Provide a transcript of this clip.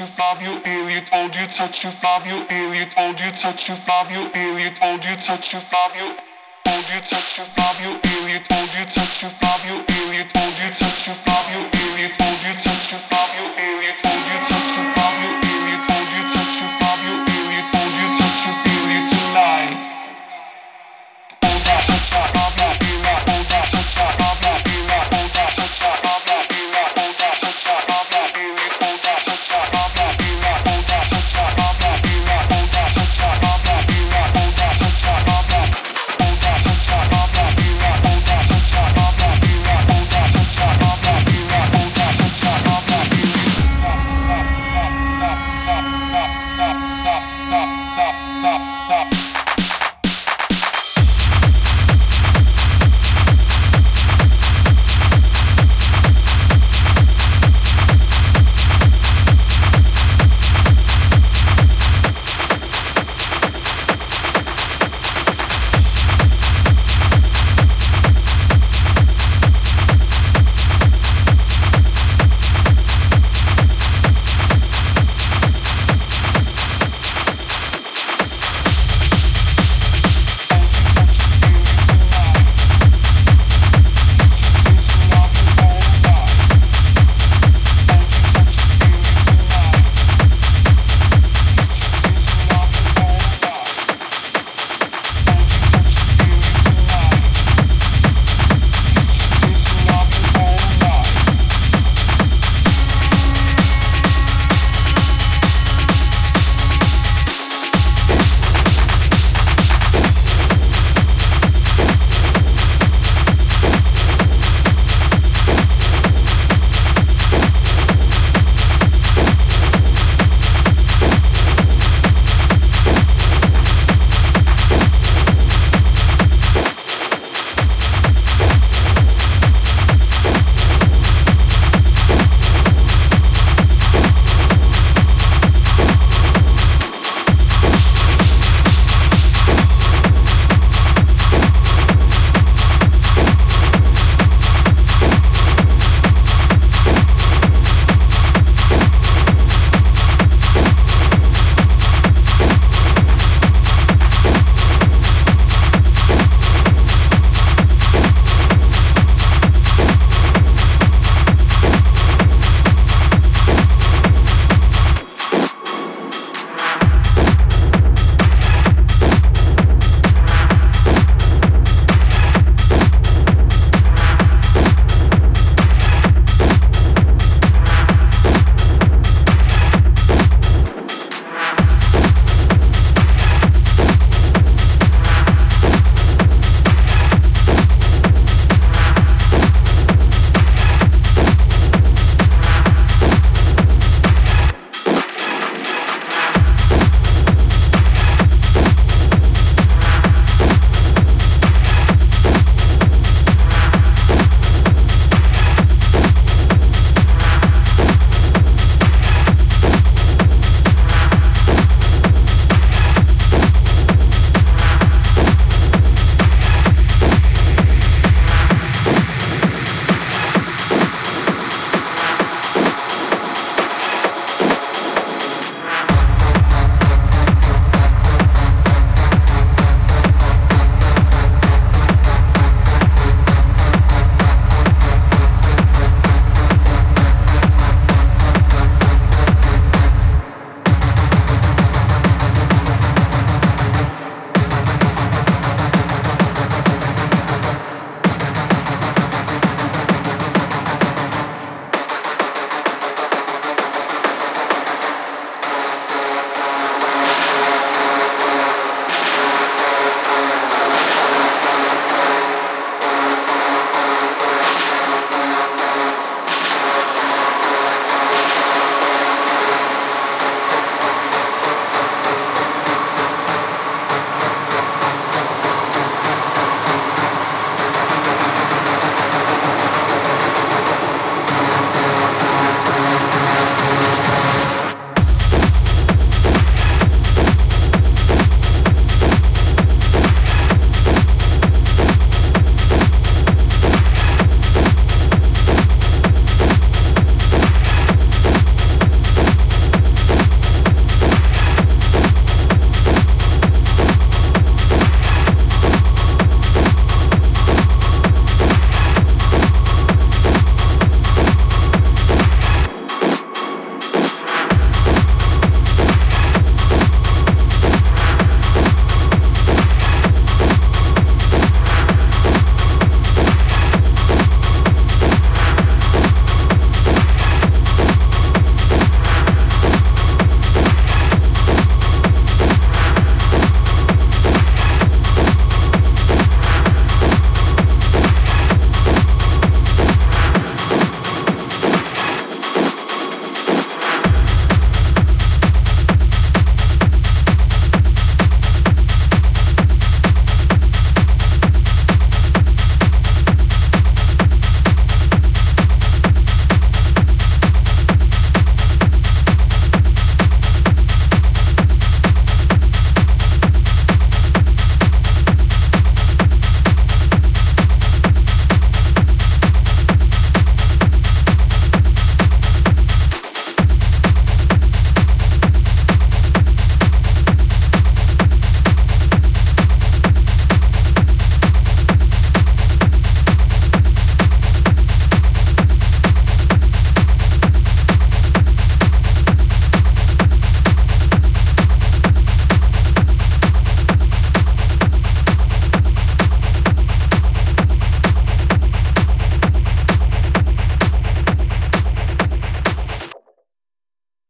you touch you five you alien told you touch you five you alien told you touch you five you told you you you told you touch you five you told you touch you five you alien told you touch you five you alien told you touch you five you told you